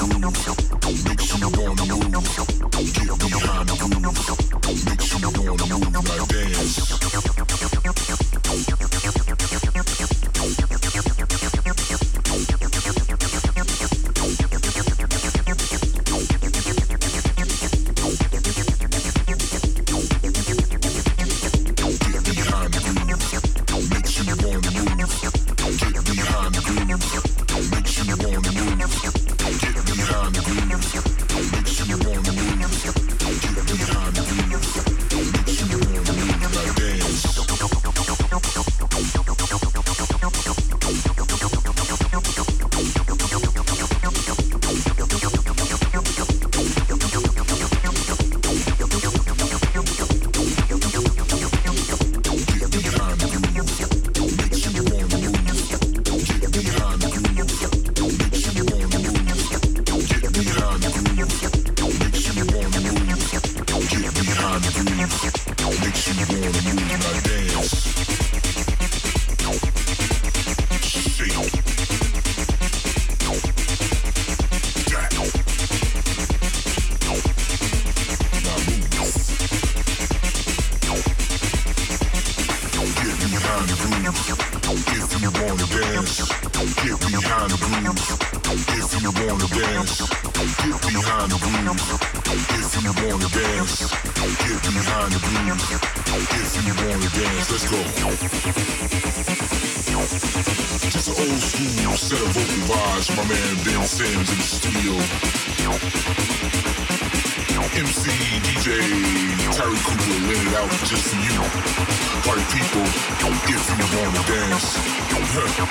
Make some warm Since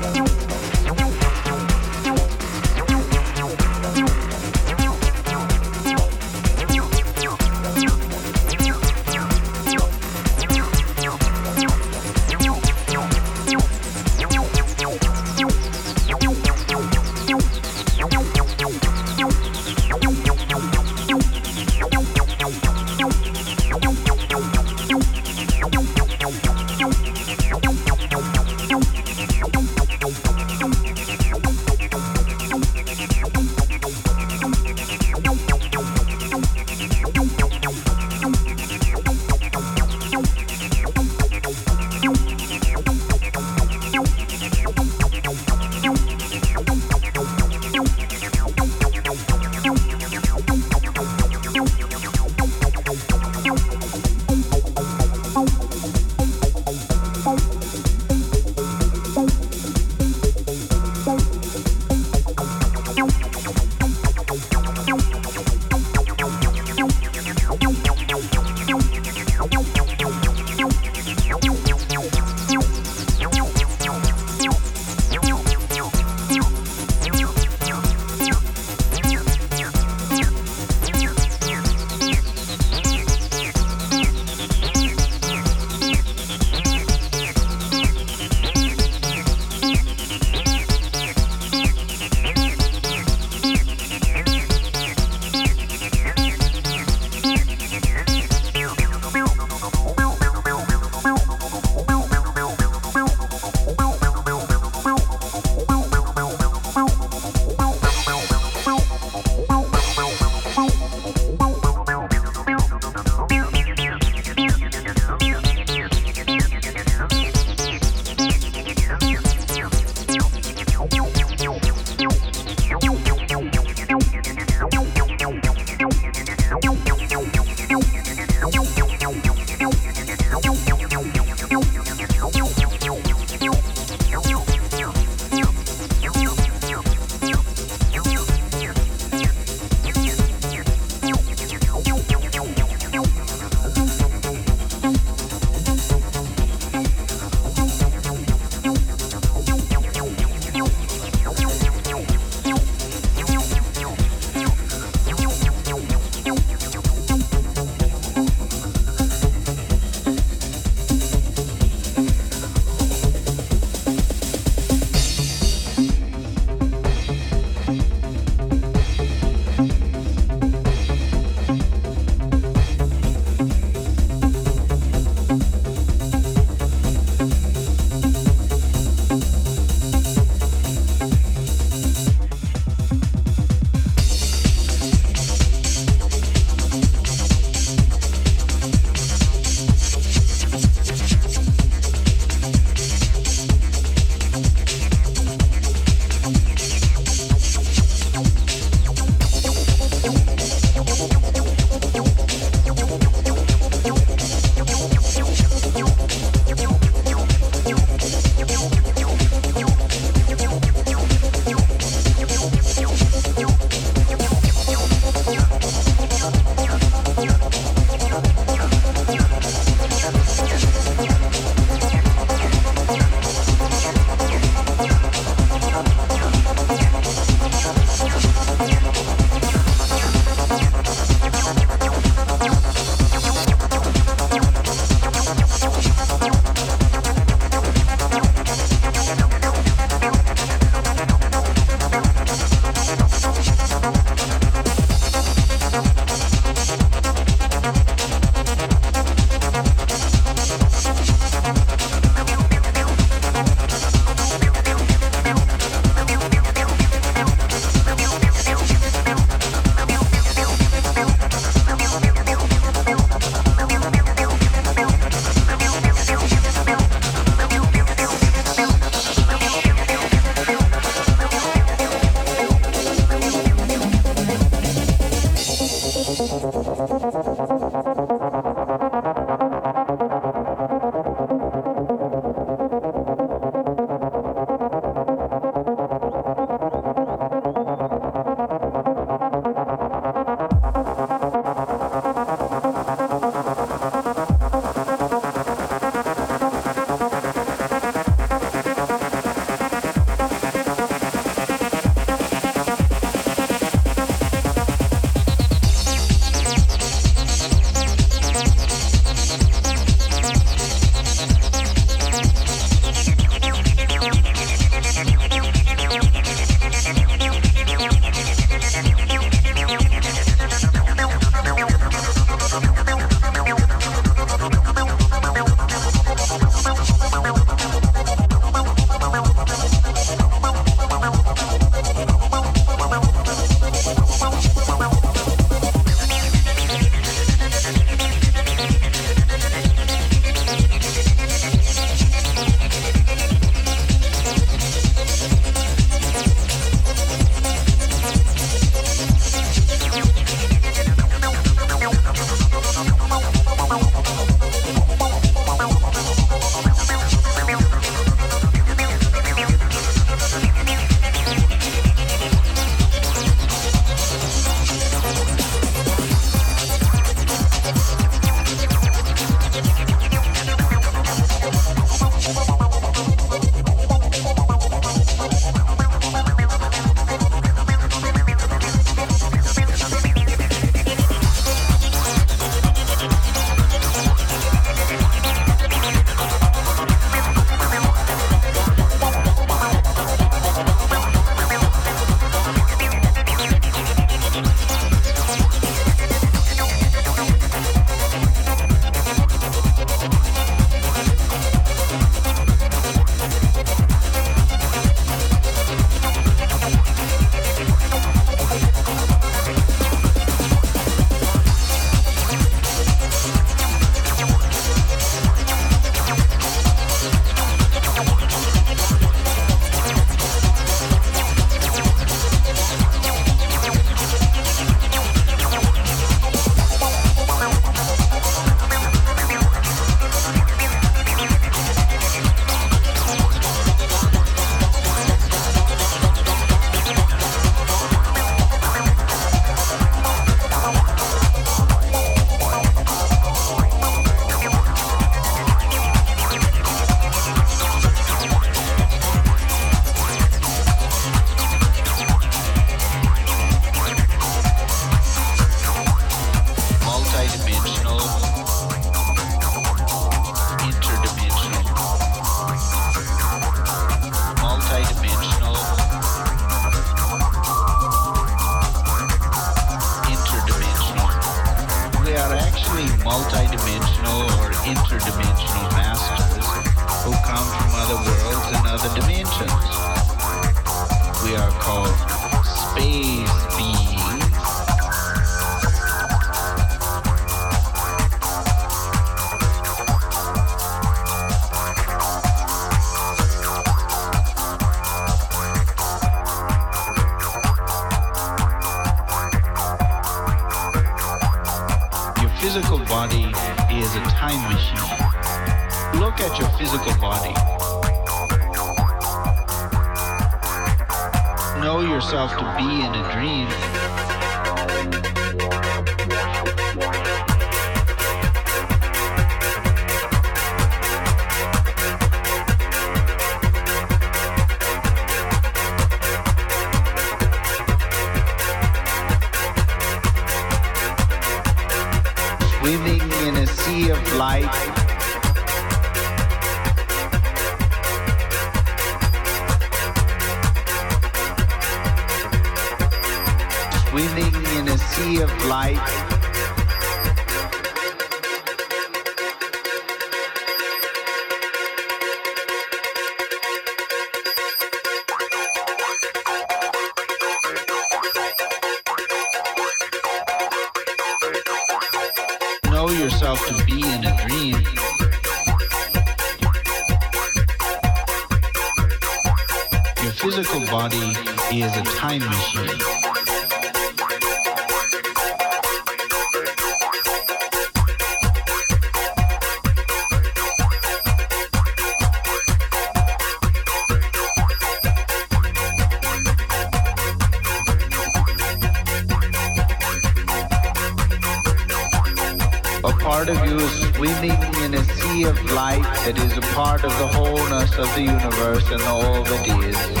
part of the wholeness of the universe and all that is.